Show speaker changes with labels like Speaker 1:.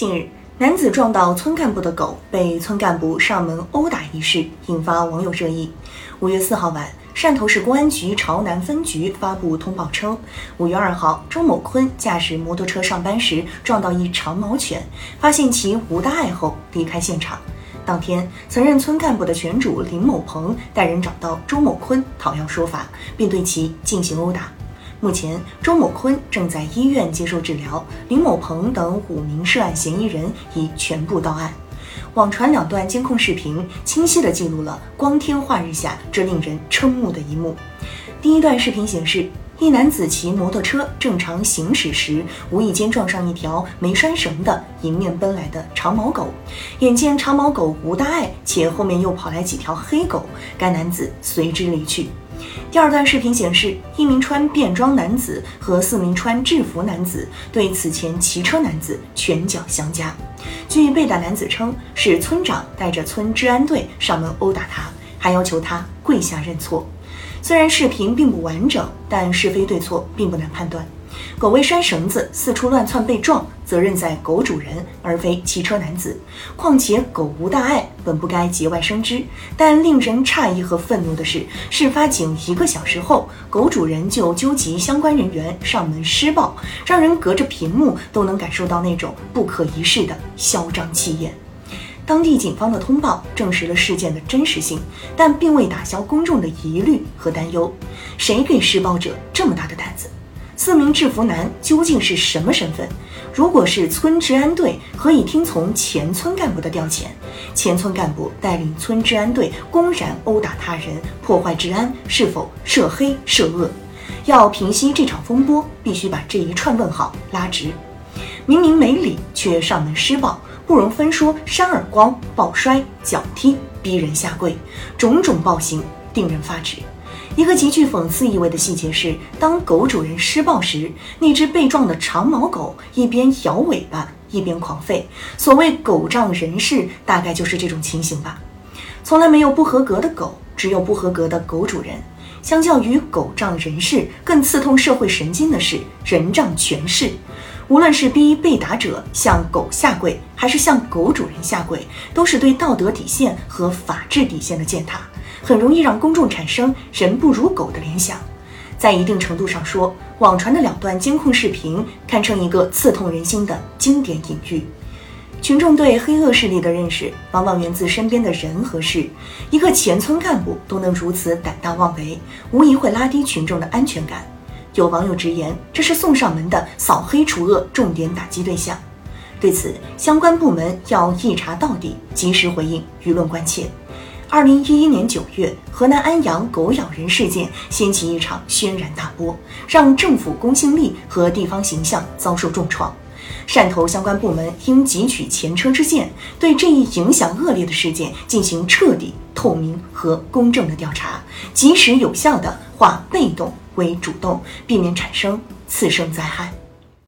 Speaker 1: 近日，男子撞到村干部的狗，被村干部上门殴打一事引发网友热议。五月四号晚，汕头市公安局潮南分局发布通报称，五月二号，周某坤驾驶摩托车上班时撞到一长毛犬，发现其无大碍后离开现场。当天，曾任村干部的犬主林某鹏带人找到周某坤讨要说法，并对其进行殴打。目前，周某坤正在医院接受治疗，林某鹏等五名涉案嫌疑人已全部到案。网传两段监控视频，清晰地记录了光天化日下这令人瞠目的一幕。第一段视频显示，一男子骑摩托车正常行驶时，无意间撞上一条没拴绳的迎面奔来的长毛狗。眼见长毛狗无大碍，且后面又跑来几条黑狗，该男子随之离去。第二段视频显示，一名穿便装男子和四名穿制服男子对此前骑车男子拳脚相加。据被打男子称，是村长带着村治安队上门殴打他，还要求他跪下认错。虽然视频并不完整，但是非对错并不难判断。狗未拴绳子，四处乱窜被撞，责任在狗主人，而非骑车男子。况且狗无大碍，本不该节外生枝。但令人诧异和愤怒的是，事发仅一个小时后，狗主人就纠集相关人员上门施暴，让人隔着屏幕都能感受到那种不可一世的嚣张气焰。当地警方的通报证实了事件的真实性，但并未打消公众的疑虑和担忧。谁给施暴者这么大的胆子？四名制服男究竟是什么身份？如果是村治安队，何以听从前村干部的调遣？前村干部带领村治安队公然殴打他人，破坏治安，是否涉黑涉恶？要平息这场风波，必须把这一串问号拉直。明明没理，却上门施暴，不容分说，扇耳光、抱摔、脚踢、逼人下跪，种种暴行令人发指。一个极具讽刺意味的细节是，当狗主人施暴时，那只被撞的长毛狗一边摇尾巴一边狂吠。所谓“狗仗人势”，大概就是这种情形吧。从来没有不合格的狗，只有不合格的狗主人。相较于狗仗人势，更刺痛社会神经的是人仗权势。无论是逼被打者向狗下跪，还是向狗主人下跪，都是对道德底线和法治底线的践踏。很容易让公众产生“人不如狗”的联想，在一定程度上说，网传的两段监控视频堪称一个刺痛人心的经典隐喻。群众对黑恶势力的认识，往往源自身边的人和事。一个前村干部都能如此胆大妄为，无疑会拉低群众的安全感。有网友直言，这是送上门的扫黑除恶重点打击对象。对此，相关部门要一查到底，及时回应舆论关切。二零一一年九月，河南安阳狗咬人事件掀起一场轩然大波，让政府公信力和地方形象遭受重创。汕头相关部门应汲取前车之鉴，对这一影响恶劣的事件进行彻底、透明和公正的调查，及时有效地化被动为主动，避免产生次生灾害。